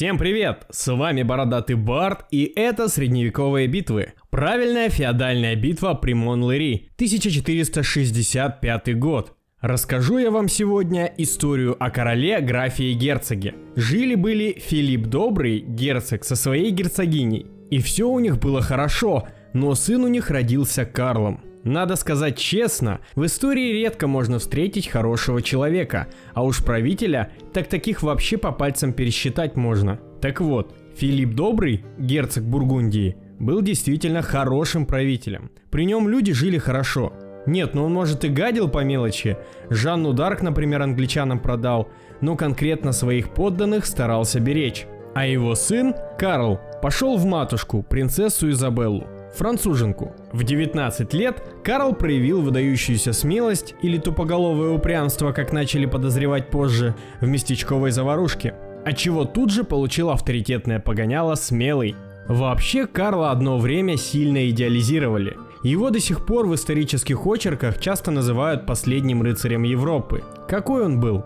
Всем привет! С вами Бородатый Барт, и это средневековые битвы. Правильная феодальная битва при Монлери, 1465 год. Расскажу я вам сегодня историю о короле, графе и герцоге. Жили-были Филипп Добрый, герцог, со своей герцогиней. И все у них было хорошо, но сын у них родился Карлом. Надо сказать честно, в истории редко можно встретить хорошего человека, а уж правителя, так таких вообще по пальцам пересчитать можно. Так вот, Филипп Добрый, герцог Бургундии, был действительно хорошим правителем. При нем люди жили хорошо. Нет, ну он может и гадил по мелочи. Жанну Дарк, например, англичанам продал, но конкретно своих подданных старался беречь. А его сын, Карл, пошел в матушку, принцессу Изабеллу француженку. В 19 лет Карл проявил выдающуюся смелость или тупоголовое упрямство, как начали подозревать позже, в местечковой заварушке, отчего тут же получил авторитетное погоняло «Смелый». Вообще Карла одно время сильно идеализировали. Его до сих пор в исторических очерках часто называют последним рыцарем Европы. Какой он был?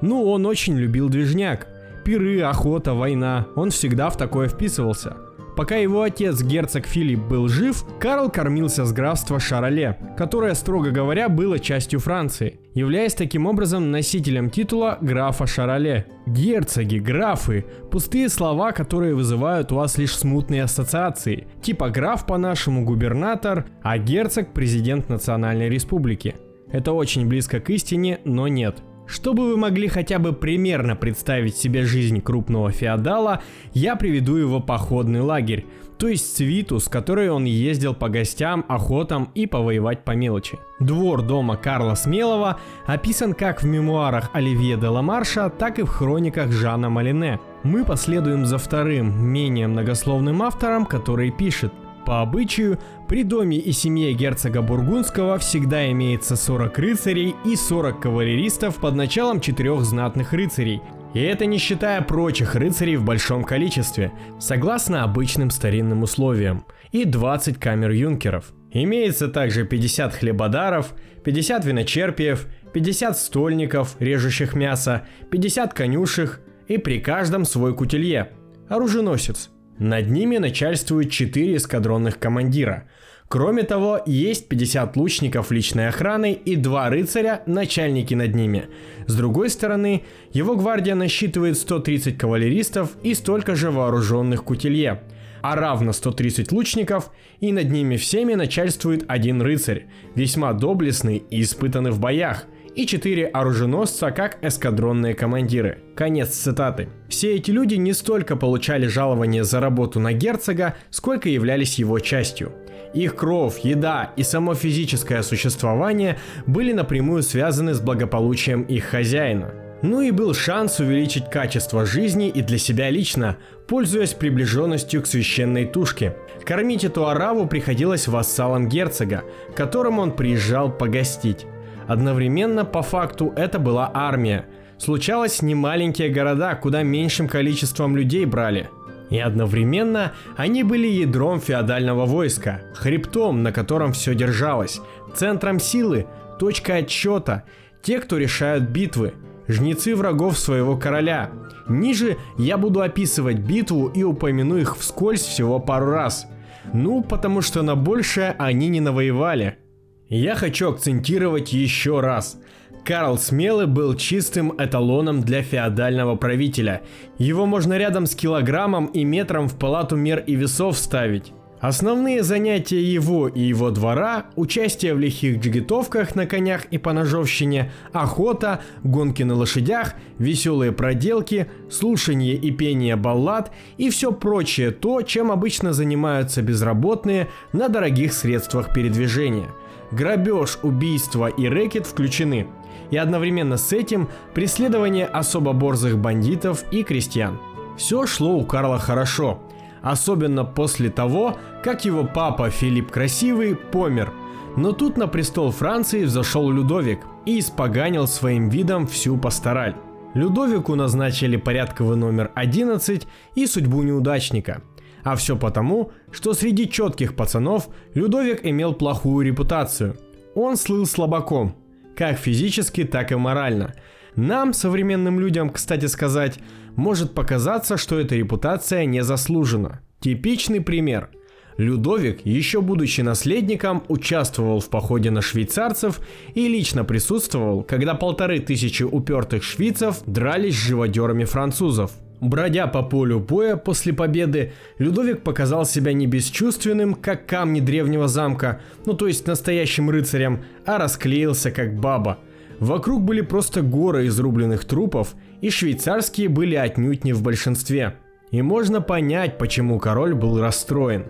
Ну, он очень любил движняк. Пиры, охота, война. Он всегда в такое вписывался. Пока его отец, герцог Филипп, был жив, Карл кормился с графства Шароле, которое, строго говоря, было частью Франции, являясь таким образом носителем титула графа Шароле. Герцоги, графы – пустые слова, которые вызывают у вас лишь смутные ассоциации, типа граф по-нашему губернатор, а герцог – президент Национальной Республики. Это очень близко к истине, но нет – чтобы вы могли хотя бы примерно представить себе жизнь крупного феодала, я приведу его походный лагерь, то есть свиту, с которой он ездил по гостям, охотам и повоевать по мелочи. Двор дома Карла Смелого описан как в мемуарах Оливье де Ламарша, так и в хрониках Жана Малине. Мы последуем за вторым, менее многословным автором, который пишет – по обычаю, при доме и семье герцога Бургундского всегда имеется 40 рыцарей и 40 кавалеристов под началом четырех знатных рыцарей, и это не считая прочих рыцарей в большом количестве, согласно обычным старинным условиям, и 20 камер юнкеров. Имеется также 50 хлебодаров, 50 виночерпиев, 50 стольников, режущих мясо, 50 конюшек и при каждом свой кутилье, оруженосец – над ними начальствуют 4 эскадронных командира. Кроме того, есть 50 лучников личной охраны и 2 рыцаря, начальники над ними. С другой стороны, его гвардия насчитывает 130 кавалеристов и столько же вооруженных кутилье, а равно 130 лучников, и над ними всеми начальствует один рыцарь, весьма доблестный и испытанный в боях – и 4 оруженосца как эскадронные командиры. Конец цитаты. Все эти люди не столько получали жалование за работу на герцога, сколько являлись его частью. Их кровь, еда и само физическое существование были напрямую связаны с благополучием их хозяина. Ну и был шанс увеличить качество жизни и для себя лично, пользуясь приближенностью к священной тушке. Кормить эту араву приходилось вассалам герцога, к которому он приезжал погостить. Одновременно, по факту, это была армия. Случалось не маленькие города, куда меньшим количеством людей брали. И одновременно они были ядром феодального войска, хребтом, на котором все держалось, центром силы, точкой отсчета, те, кто решают битвы, жнецы врагов своего короля. Ниже я буду описывать битву и упомяну их вскользь всего пару раз. Ну, потому что на большее они не навоевали – я хочу акцентировать еще раз. Карл Смелый был чистым эталоном для феодального правителя. Его можно рядом с килограммом и метром в палату мер и весов ставить. Основные занятия его и его двора – участие в лихих джигитовках на конях и по ножовщине, охота, гонки на лошадях, веселые проделки, слушание и пение баллад и все прочее то, чем обычно занимаются безработные на дорогих средствах передвижения – грабеж, убийство и рэкет включены. И одновременно с этим преследование особо борзых бандитов и крестьян. Все шло у Карла хорошо, особенно после того, как его папа Филипп Красивый помер. Но тут на престол Франции взошел Людовик и испоганил своим видом всю пастораль. Людовику назначили порядковый номер 11 и судьбу неудачника – а все потому, что среди четких пацанов Людовик имел плохую репутацию. Он слыл слабаком, как физически, так и морально. Нам, современным людям, кстати сказать, может показаться, что эта репутация не заслужена. Типичный пример. Людовик, еще будучи наследником, участвовал в походе на швейцарцев и лично присутствовал, когда полторы тысячи упертых швейцев дрались с живодерами французов. Бродя по полю боя после победы, Людовик показал себя не бесчувственным, как камни древнего замка, ну то есть настоящим рыцарем, а расклеился как баба. Вокруг были просто горы изрубленных трупов, и швейцарские были отнюдь не в большинстве. И можно понять, почему король был расстроен.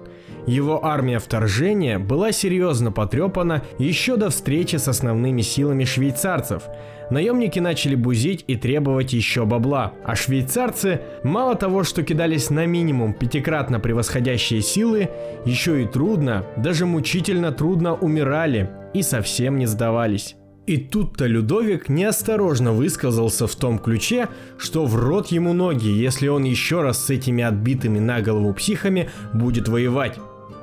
Его армия вторжения была серьезно потрепана еще до встречи с основными силами швейцарцев. Наемники начали бузить и требовать еще бабла, а швейцарцы мало того, что кидались на минимум пятикратно превосходящие силы, еще и трудно, даже мучительно трудно умирали и совсем не сдавались. И тут-то Людовик неосторожно высказался в том ключе, что в рот ему ноги, если он еще раз с этими отбитыми на голову психами будет воевать.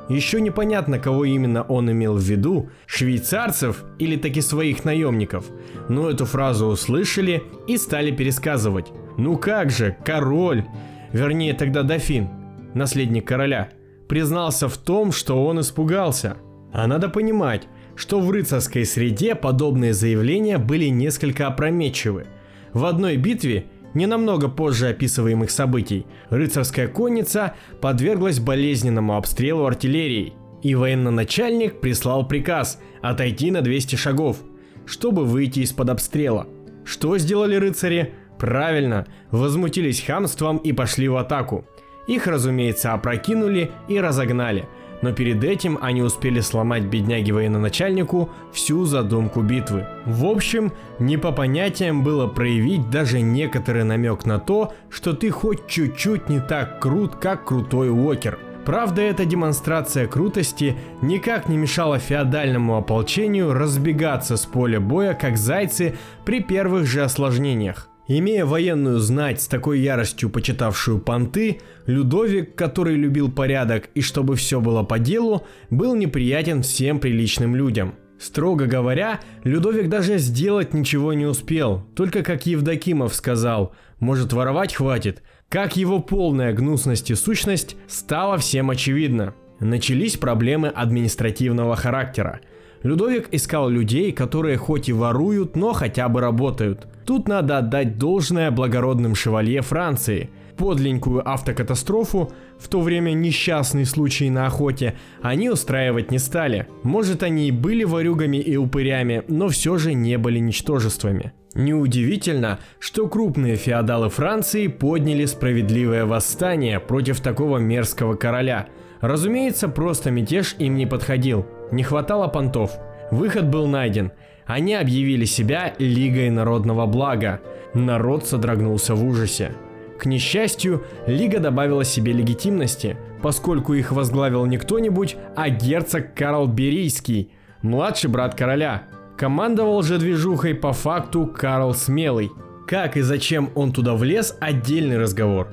Еще непонятно, кого именно он имел в виду, швейцарцев или таки своих наемников, но эту фразу услышали и стали пересказывать. Ну как же, король, вернее тогда дофин, наследник короля, признался в том, что он испугался. А надо понимать, что в рыцарской среде подобные заявления были несколько опрометчивы. В одной битве, не намного позже описываемых событий, рыцарская конница подверглась болезненному обстрелу артиллерией, и военно-начальник прислал приказ отойти на 200 шагов, чтобы выйти из-под обстрела. Что сделали рыцари? Правильно, возмутились хамством и пошли в атаку. Их, разумеется, опрокинули и разогнали – но перед этим они успели сломать бедняге военачальнику всю задумку битвы. В общем, не по понятиям было проявить даже некоторый намек на то, что ты хоть чуть-чуть не так крут, как крутой Уокер. Правда, эта демонстрация крутости никак не мешала феодальному ополчению разбегаться с поля боя, как зайцы при первых же осложнениях. Имея военную знать с такой яростью почитавшую понты, Людовик, который любил порядок и чтобы все было по делу, был неприятен всем приличным людям. Строго говоря, Людовик даже сделать ничего не успел, только как Евдокимов сказал, может воровать хватит, как его полная гнусность и сущность стало всем очевидно. Начались проблемы административного характера. Людовик искал людей, которые хоть и воруют, но хотя бы работают – Тут надо отдать должное благородным шевалье Франции. Подленькую автокатастрофу, в то время несчастный случай на охоте, они устраивать не стали. Может они и были ворюгами и упырями, но все же не были ничтожествами. Неудивительно, что крупные феодалы Франции подняли справедливое восстание против такого мерзкого короля. Разумеется, просто мятеж им не подходил. Не хватало понтов. Выход был найден – они объявили себя Лигой народного блага. Народ содрогнулся в ужасе. К несчастью, Лига добавила себе легитимности, поскольку их возглавил не кто-нибудь, а герцог Карл Берийский, младший брат короля. Командовал же движухой по факту Карл Смелый. Как и зачем он туда влез – отдельный разговор.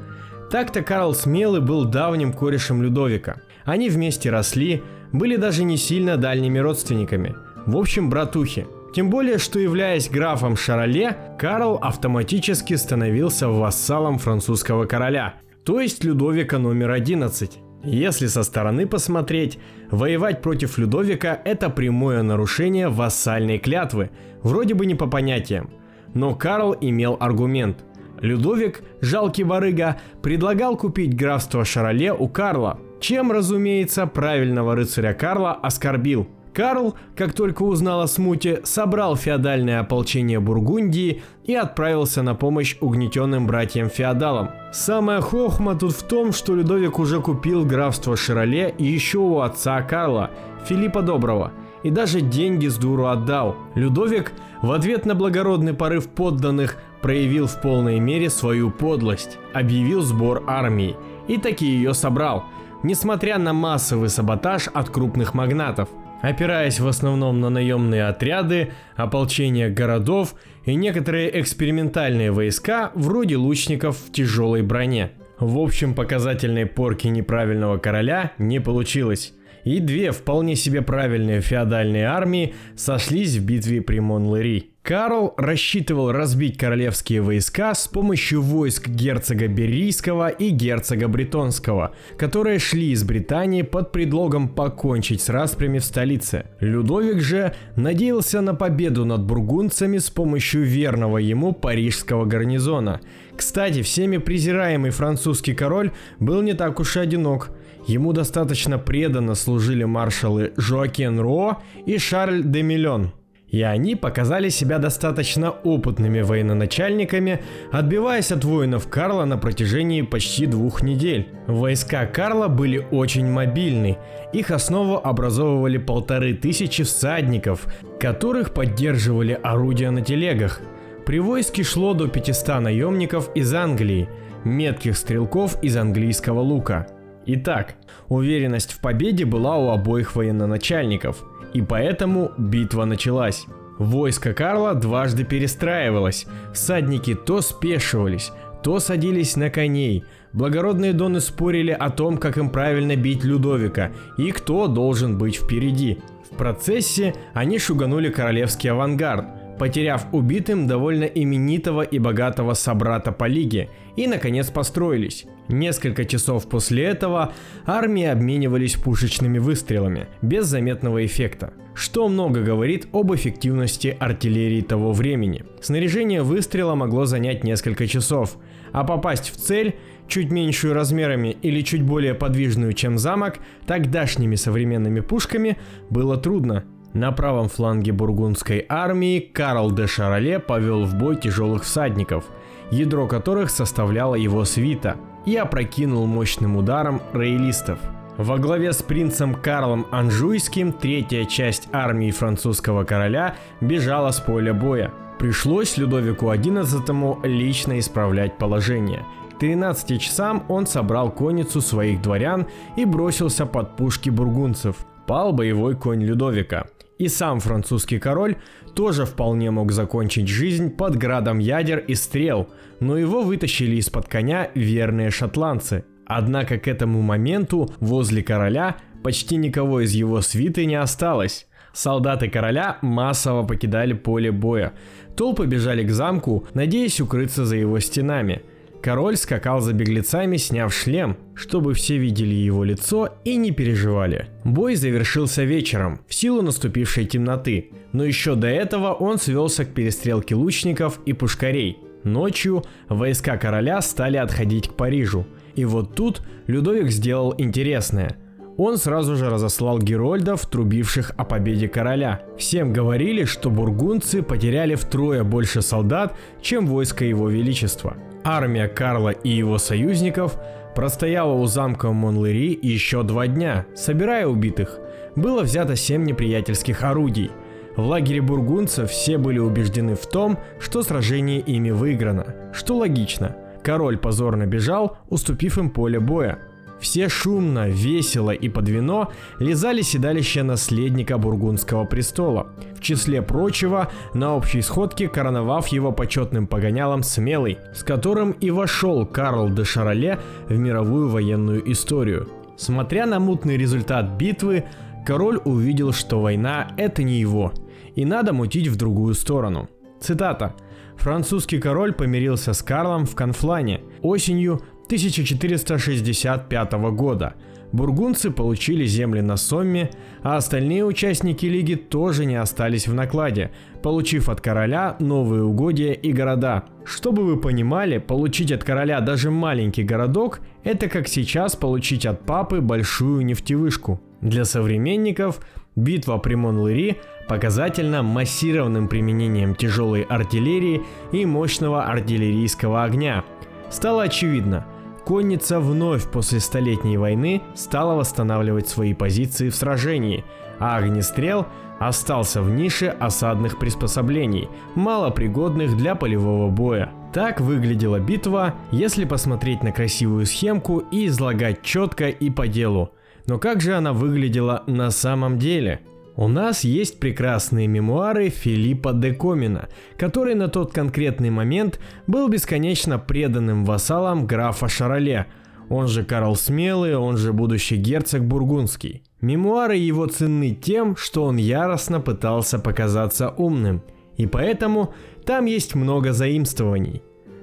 Так-то Карл Смелый был давним корешем Людовика. Они вместе росли, были даже не сильно дальними родственниками. В общем, братухи – тем более, что являясь графом Шароле, Карл автоматически становился вассалом французского короля, то есть Людовика номер 11. Если со стороны посмотреть, воевать против Людовика – это прямое нарушение вассальной клятвы, вроде бы не по понятиям. Но Карл имел аргумент. Людовик, жалкий барыга, предлагал купить графство Шароле у Карла, чем, разумеется, правильного рыцаря Карла оскорбил – Карл, как только узнал о смуте, собрал феодальное ополчение Бургундии и отправился на помощь угнетенным братьям-феодалам. Самая хохма тут в том, что Людовик уже купил графство Широле еще у отца Карла, Филиппа Доброго, и даже деньги с дуру отдал. Людовик в ответ на благородный порыв подданных проявил в полной мере свою подлость, объявил сбор армии и таки ее собрал, несмотря на массовый саботаж от крупных магнатов – опираясь в основном на наемные отряды, ополчение городов и некоторые экспериментальные войска вроде лучников в тяжелой броне. В общем, показательной порки неправильного короля не получилось. И две вполне себе правильные феодальные армии сошлись в битве при Монлери. Карл рассчитывал разбить королевские войска с помощью войск герцога Берийского и герцога Бретонского, которые шли из Британии под предлогом покончить с распрями в столице. Людовик же надеялся на победу над бургундцами с помощью верного ему парижского гарнизона. Кстати, всеми презираемый французский король был не так уж и одинок. Ему достаточно преданно служили маршалы Жоакен Ро и Шарль де Миллон – и они показали себя достаточно опытными военачальниками, отбиваясь от воинов Карла на протяжении почти двух недель. Войска Карла были очень мобильны. Их основу образовывали полторы тысячи всадников, которых поддерживали орудия на телегах. При войске шло до 500 наемников из Англии, метких стрелков из английского лука. Итак, уверенность в победе была у обоих военачальников – и поэтому битва началась. Войско Карла дважды перестраивалось, всадники то спешивались, то садились на коней. Благородные доны спорили о том, как им правильно бить Людовика и кто должен быть впереди. В процессе они шуганули королевский авангард, потеряв убитым довольно именитого и богатого собрата по лиге, и наконец построились. Несколько часов после этого армии обменивались пушечными выстрелами, без заметного эффекта, что много говорит об эффективности артиллерии того времени. Снаряжение выстрела могло занять несколько часов, а попасть в цель чуть меньшую размерами или чуть более подвижную, чем замок, тогдашними современными пушками было трудно. На правом фланге бургундской армии Карл де Шароле повел в бой тяжелых всадников, ядро которых составляла его свита, и опрокинул мощным ударом роялистов. Во главе с принцем Карлом Анжуйским третья часть армии французского короля бежала с поля боя. Пришлось Людовику XI лично исправлять положение. К 13 часам он собрал конницу своих дворян и бросился под пушки бургунцев. Пал боевой конь Людовика – и сам французский король тоже вполне мог закончить жизнь под градом ядер и стрел, но его вытащили из-под коня верные шотландцы. Однако к этому моменту возле короля почти никого из его свиты не осталось. Солдаты короля массово покидали поле боя. Толпы бежали к замку, надеясь укрыться за его стенами – Король скакал за беглецами, сняв шлем, чтобы все видели его лицо и не переживали. Бой завершился вечером, в силу наступившей темноты, но еще до этого он свелся к перестрелке лучников и пушкарей. Ночью войска короля стали отходить к Парижу. И вот тут Людовик сделал интересное. Он сразу же разослал герольдов, трубивших о победе короля. Всем говорили, что бургундцы потеряли втрое больше солдат, чем войско его величества. Армия Карла и его союзников простояла у замка Монлери еще два дня, собирая убитых. Было взято семь неприятельских орудий. В лагере бургунцев все были убеждены в том, что сражение ими выиграно, что логично. Король позорно бежал, уступив им поле боя. Все шумно, весело и под вино лизали седалище наследника бургундского престола. В числе прочего, на общей сходке короновав его почетным погонялом Смелый, с которым и вошел Карл де Шароле в мировую военную историю. Смотря на мутный результат битвы, король увидел, что война – это не его, и надо мутить в другую сторону. Цитата. Французский король помирился с Карлом в Конфлане осенью 1465 года. Бургунцы получили земли на Сомме, а остальные участники лиги тоже не остались в накладе, получив от короля новые угодья и города. Чтобы вы понимали, получить от короля даже маленький городок – это как сейчас получить от папы большую нефтевышку. Для современников битва при Монлыри показательна массированным применением тяжелой артиллерии и мощного артиллерийского огня. Стало очевидно – Конница вновь после Столетней войны стала восстанавливать свои позиции в сражении, а огнестрел остался в нише осадных приспособлений, малопригодных для полевого боя. Так выглядела битва, если посмотреть на красивую схемку и излагать четко и по делу. Но как же она выглядела на самом деле? У нас есть прекрасные мемуары Филиппа де Комина, который на тот конкретный момент был бесконечно преданным вассалом графа Шароле, он же Карл Смелый, он же будущий герцог Бургундский. Мемуары его ценны тем, что он яростно пытался показаться умным. И поэтому там есть много заимствований.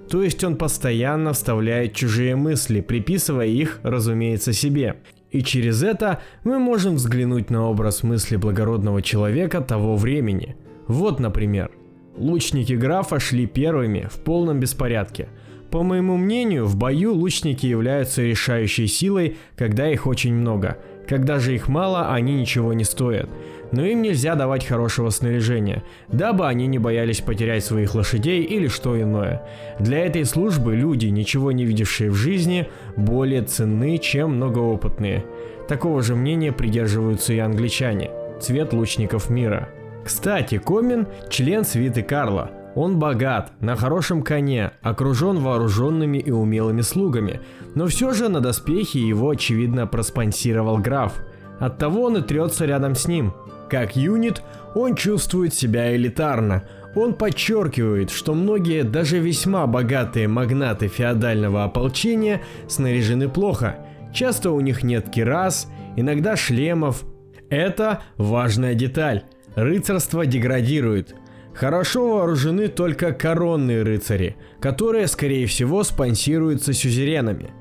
То есть он постоянно вставляет чужие мысли, приписывая их, разумеется, себе. И через это мы можем взглянуть на образ мысли благородного человека того времени. Вот, например, лучники графа шли первыми в полном беспорядке. По моему мнению, в бою лучники являются решающей силой, когда их очень много. Когда же их мало, они ничего не стоят но им нельзя давать хорошего снаряжения, дабы они не боялись потерять своих лошадей или что иное. Для этой службы люди, ничего не видевшие в жизни, более ценны, чем многоопытные. Такого же мнения придерживаются и англичане, цвет лучников мира. Кстати, Комин – член свиты Карла. Он богат, на хорошем коне, окружен вооруженными и умелыми слугами, но все же на доспехи его очевидно проспонсировал граф. Оттого он и трется рядом с ним – как юнит, он чувствует себя элитарно. Он подчеркивает, что многие, даже весьма богатые магнаты феодального ополчения снаряжены плохо. Часто у них нет кирас, иногда шлемов. Это важная деталь. Рыцарство деградирует. Хорошо вооружены только коронные рыцари, которые, скорее всего, спонсируются сюзеренами.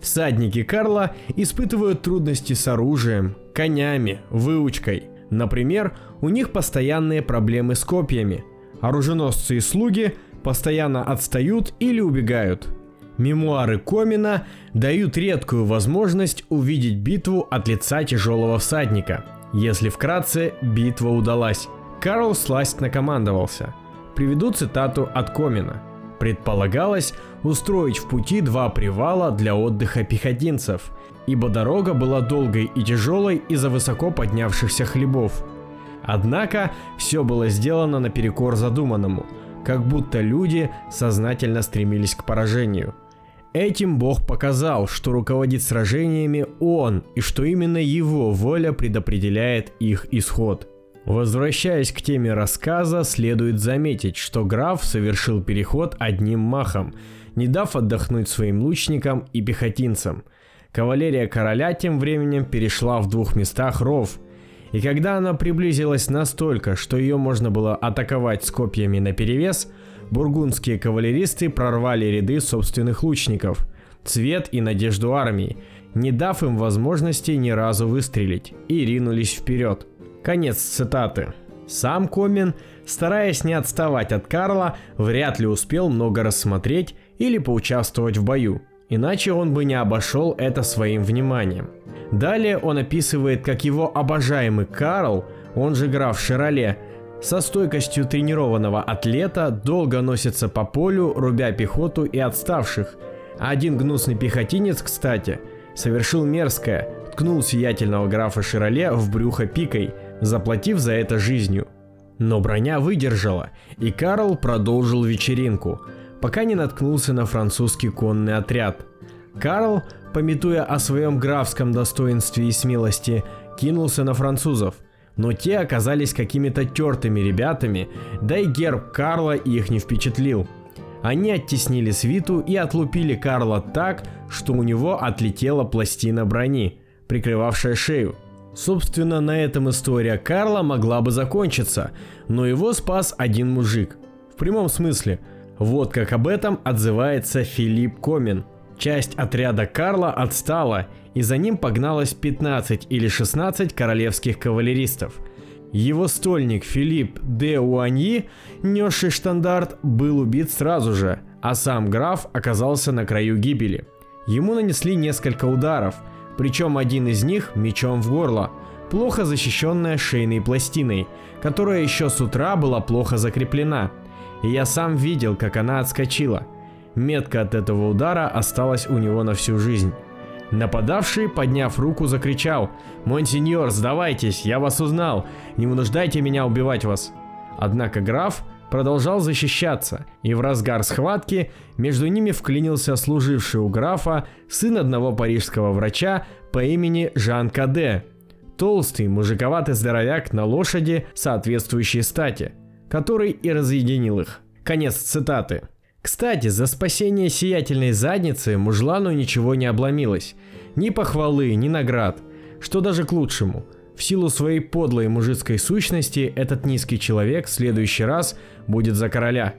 Всадники Карла испытывают трудности с оружием, конями, выучкой – Например, у них постоянные проблемы с копьями. Оруженосцы и слуги постоянно отстают или убегают. Мемуары Комина дают редкую возможность увидеть битву от лица тяжелого всадника. Если вкратце, битва удалась. Карл сласть накомандовался. Приведу цитату от Комина. Предполагалось устроить в пути два привала для отдыха пехотинцев – ибо дорога была долгой и тяжелой из-за высоко поднявшихся хлебов. Однако все было сделано наперекор задуманному, как будто люди сознательно стремились к поражению. Этим Бог показал, что руководит сражениями Он и что именно Его воля предопределяет их исход. Возвращаясь к теме рассказа, следует заметить, что граф совершил переход одним махом, не дав отдохнуть своим лучникам и пехотинцам – Кавалерия короля тем временем перешла в двух местах ров, и когда она приблизилась настолько, что ее можно было атаковать с копьями наперевес, бургундские кавалеристы прорвали ряды собственных лучников, цвет и надежду армии, не дав им возможности ни разу выстрелить, и ринулись вперед. Конец цитаты. Сам Комин, стараясь не отставать от Карла, вряд ли успел много рассмотреть или поучаствовать в бою – Иначе он бы не обошел это своим вниманием. Далее он описывает, как его обожаемый Карл, он же граф Широле, со стойкостью тренированного атлета долго носится по полю, рубя пехоту и отставших. один гнусный пехотинец, кстати, совершил мерзкое, ткнул сиятельного графа Широле в брюхо пикой, заплатив за это жизнью. Но броня выдержала, и Карл продолжил вечеринку – пока не наткнулся на французский конный отряд. Карл, пометуя о своем графском достоинстве и смелости, кинулся на французов, но те оказались какими-то тертыми ребятами, да и герб Карла их не впечатлил. Они оттеснили свиту и отлупили Карла так, что у него отлетела пластина брони, прикрывавшая шею. Собственно, на этом история Карла могла бы закончиться, но его спас один мужик. В прямом смысле – вот как об этом отзывается Филипп Комин. Часть отряда Карла отстала, и за ним погналось 15 или 16 королевских кавалеристов. Его стольник Филипп де Уаньи, несший штандарт, был убит сразу же, а сам граф оказался на краю гибели. Ему нанесли несколько ударов, причем один из них мечом в горло, плохо защищенная шейной пластиной, которая еще с утра была плохо закреплена – и я сам видел, как она отскочила. Метка от этого удара осталась у него на всю жизнь. Нападавший, подняв руку, закричал «Монсеньор, сдавайтесь, я вас узнал, не вынуждайте меня убивать вас». Однако граф продолжал защищаться, и в разгар схватки между ними вклинился служивший у графа сын одного парижского врача по имени Жан Каде, толстый, мужиковатый здоровяк на лошади соответствующей стати – который и разъединил их. Конец цитаты. Кстати, за спасение сиятельной задницы мужлану ничего не обломилось. Ни похвалы, ни наград. Что даже к лучшему. В силу своей подлой мужицкой сущности, этот низкий человек в следующий раз будет за короля.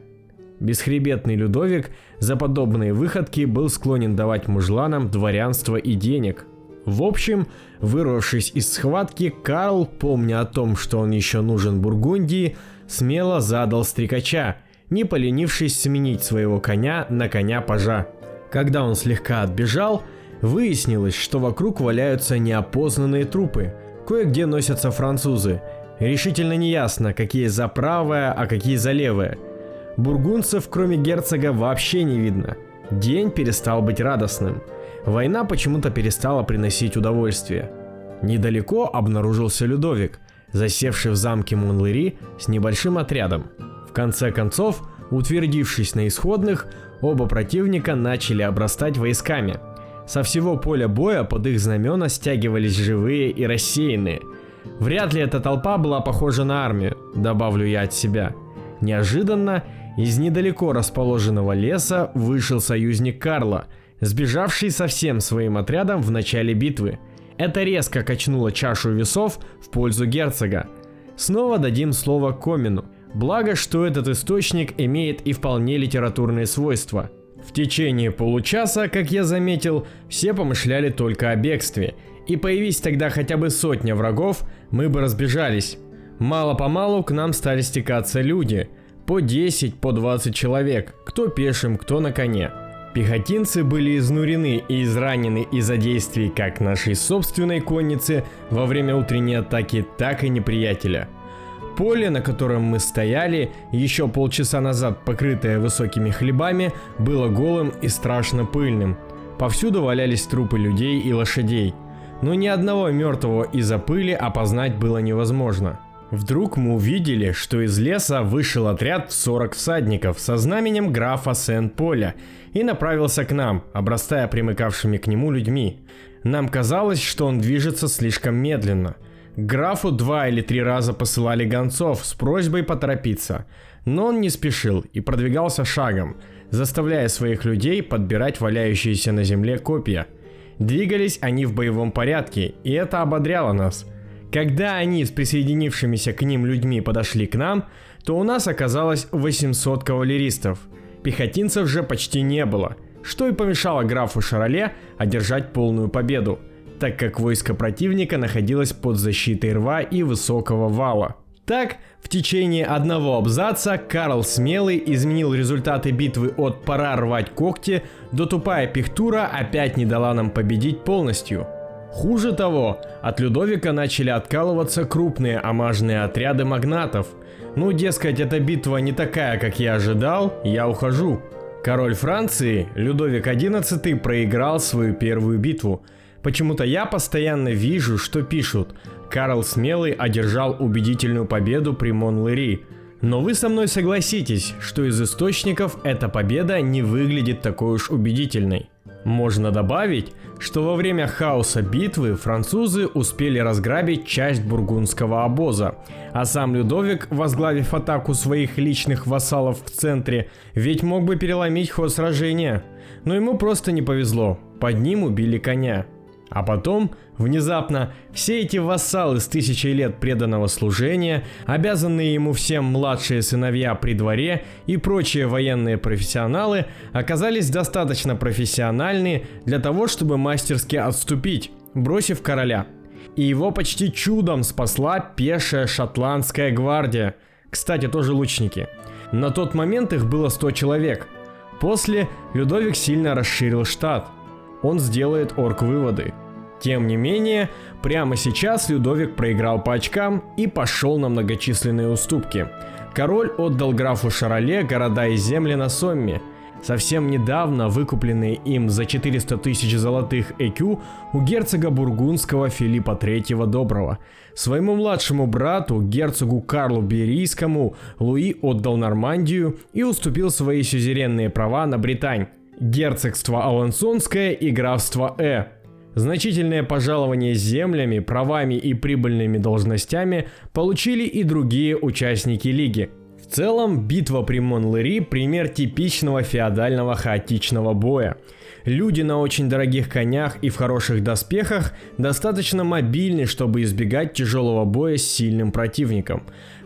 Бесхребетный Людовик за подобные выходки был склонен давать мужланам дворянство и денег. В общем, вырвавшись из схватки, Карл, помня о том, что он еще нужен Бургундии, смело задал стрекача, не поленившись сменить своего коня на коня пажа. Когда он слегка отбежал, выяснилось, что вокруг валяются неопознанные трупы, кое-где носятся французы. Решительно неясно, какие за правое, а какие за левое. Бургунцев, кроме герцога, вообще не видно. День перестал быть радостным. Война почему-то перестала приносить удовольствие. Недалеко обнаружился Людовик, засевший в замке Монлери с небольшим отрядом. В конце концов, утвердившись на исходных, оба противника начали обрастать войсками. Со всего поля боя под их знамена стягивались живые и рассеянные. Вряд ли эта толпа была похожа на армию, добавлю я от себя. Неожиданно из недалеко расположенного леса вышел союзник Карла, сбежавший со всем своим отрядом в начале битвы. Это резко качнуло чашу весов в пользу герцога. Снова дадим слово Комину. Благо, что этот источник имеет и вполне литературные свойства. В течение получаса, как я заметил, все помышляли только о бегстве. И появись тогда хотя бы сотня врагов, мы бы разбежались. Мало-помалу к нам стали стекаться люди. По 10, по 20 человек, кто пешим, кто на коне. Пехотинцы были изнурены и изранены из-за действий как нашей собственной конницы во время утренней атаки, так и неприятеля – Поле, на котором мы стояли, еще полчаса назад покрытое высокими хлебами, было голым и страшно пыльным. Повсюду валялись трупы людей и лошадей. Но ни одного мертвого из-за пыли опознать было невозможно. Вдруг мы увидели, что из леса вышел отряд в 40 всадников со знаменем графа Сен-Поля и направился к нам, обрастая примыкавшими к нему людьми. Нам казалось, что он движется слишком медленно – Графу два или три раза посылали гонцов с просьбой поторопиться, но он не спешил и продвигался шагом, заставляя своих людей подбирать валяющиеся на земле копья. Двигались они в боевом порядке, и это ободряло нас. Когда они с присоединившимися к ним людьми подошли к нам, то у нас оказалось 800 кавалеристов. Пехотинцев же почти не было, что и помешало графу Шароле одержать полную победу – так как войско противника находилось под защитой рва и высокого вала. Так, в течение одного абзаца Карл Смелый изменил результаты битвы от «пора рвать когти» до «тупая пихтура опять не дала нам победить полностью». Хуже того, от Людовика начали откалываться крупные амажные отряды магнатов. Ну, дескать, эта битва не такая, как я ожидал, я ухожу. Король Франции, Людовик XI, проиграл свою первую битву – Почему-то я постоянно вижу, что пишут «Карл Смелый одержал убедительную победу при Монлери». Но вы со мной согласитесь, что из источников эта победа не выглядит такой уж убедительной. Можно добавить, что во время хаоса битвы французы успели разграбить часть бургундского обоза, а сам Людовик, возглавив атаку своих личных вассалов в центре, ведь мог бы переломить ход сражения. Но ему просто не повезло, под ним убили коня. А потом, внезапно, все эти вассалы с тысячей лет преданного служения, обязанные ему всем младшие сыновья при дворе и прочие военные профессионалы оказались достаточно профессиональны для того, чтобы мастерски отступить, бросив короля. И его почти чудом спасла пешая шотландская гвардия. Кстати, тоже лучники. На тот момент их было 100 человек. После Людовик сильно расширил штат – он сделает орг-выводы. Тем не менее, прямо сейчас Людовик проиграл по очкам и пошел на многочисленные уступки. Король отдал графу Шароле города и земли на Сомме. Совсем недавно выкупленные им за 400 тысяч золотых ЭКЮ у герцога бургундского Филиппа III Доброго. Своему младшему брату, герцогу Карлу Берийскому, Луи отдал Нормандию и уступил свои сюзеренные права на Британь герцогство Алансонское и графство Э. Значительное пожалование землями, правами и прибыльными должностями получили и другие участники лиги. В целом, битва при Монлери – пример типичного феодального хаотичного боя. Люди на очень дорогих конях и в хороших доспехах достаточно мобильны, чтобы избегать тяжелого боя с сильным противником.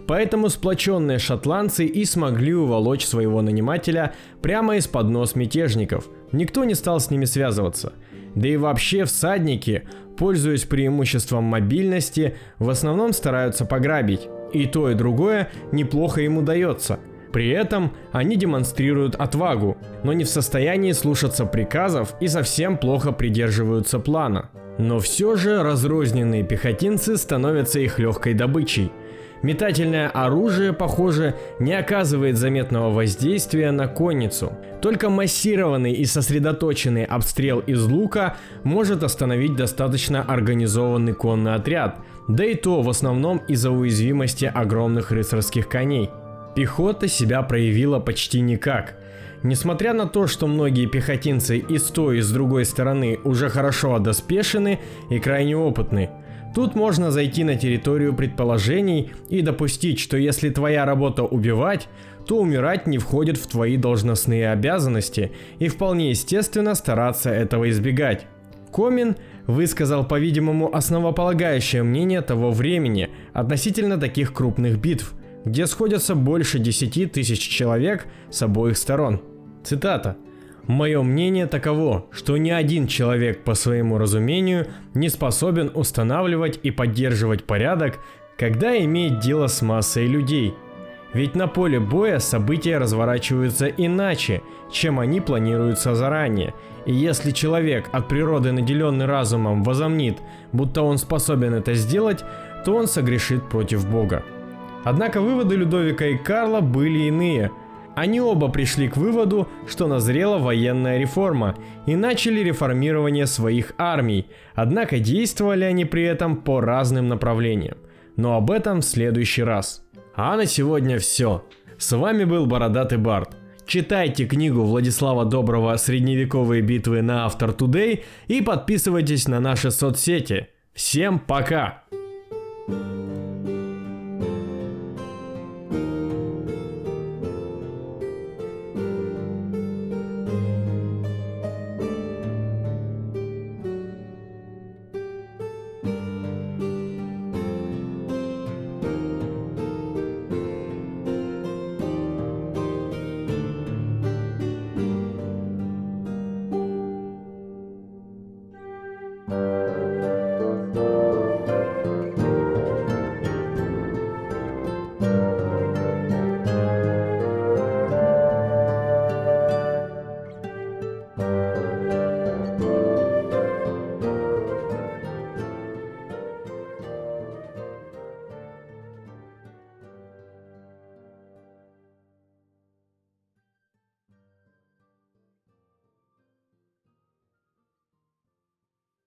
Поэтому сплоченные шотландцы и смогли уволочь своего нанимателя прямо из-под нос мятежников. Никто не стал с ними связываться. Да и вообще всадники, пользуясь преимуществом мобильности, в основном стараются пограбить. И то и другое неплохо им удается. При этом они демонстрируют отвагу, но не в состоянии слушаться приказов и совсем плохо придерживаются плана. Но все же разрозненные пехотинцы становятся их легкой добычей. Метательное оружие, похоже, не оказывает заметного воздействия на конницу. Только массированный и сосредоточенный обстрел из лука может остановить достаточно организованный конный отряд, да и то в основном из-за уязвимости огромных рыцарских коней. Пехота себя проявила почти никак. Несмотря на то, что многие пехотинцы и с той, и с другой стороны уже хорошо одоспешены и крайне опытны, Тут можно зайти на территорию предположений и допустить, что если твоя работа убивать, то умирать не входит в твои должностные обязанности и вполне естественно стараться этого избегать. Комин высказал, по-видимому, основополагающее мнение того времени относительно таких крупных битв, где сходятся больше 10 тысяч человек с обоих сторон. Цитата. Мое мнение таково, что ни один человек по своему разумению не способен устанавливать и поддерживать порядок, когда имеет дело с массой людей. Ведь на поле боя события разворачиваются иначе, чем они планируются заранее. И если человек от природы наделенный разумом возомнит, будто он способен это сделать, то он согрешит против Бога. Однако выводы Людовика и Карла были иные – они оба пришли к выводу, что назрела военная реформа и начали реформирование своих армий, однако действовали они при этом по разным направлениям. Но об этом в следующий раз. А на сегодня все. С вами был Бородатый Барт. Читайте книгу Владислава Доброго «Средневековые битвы» на Автор Today и подписывайтесь на наши соцсети. Всем пока! thank you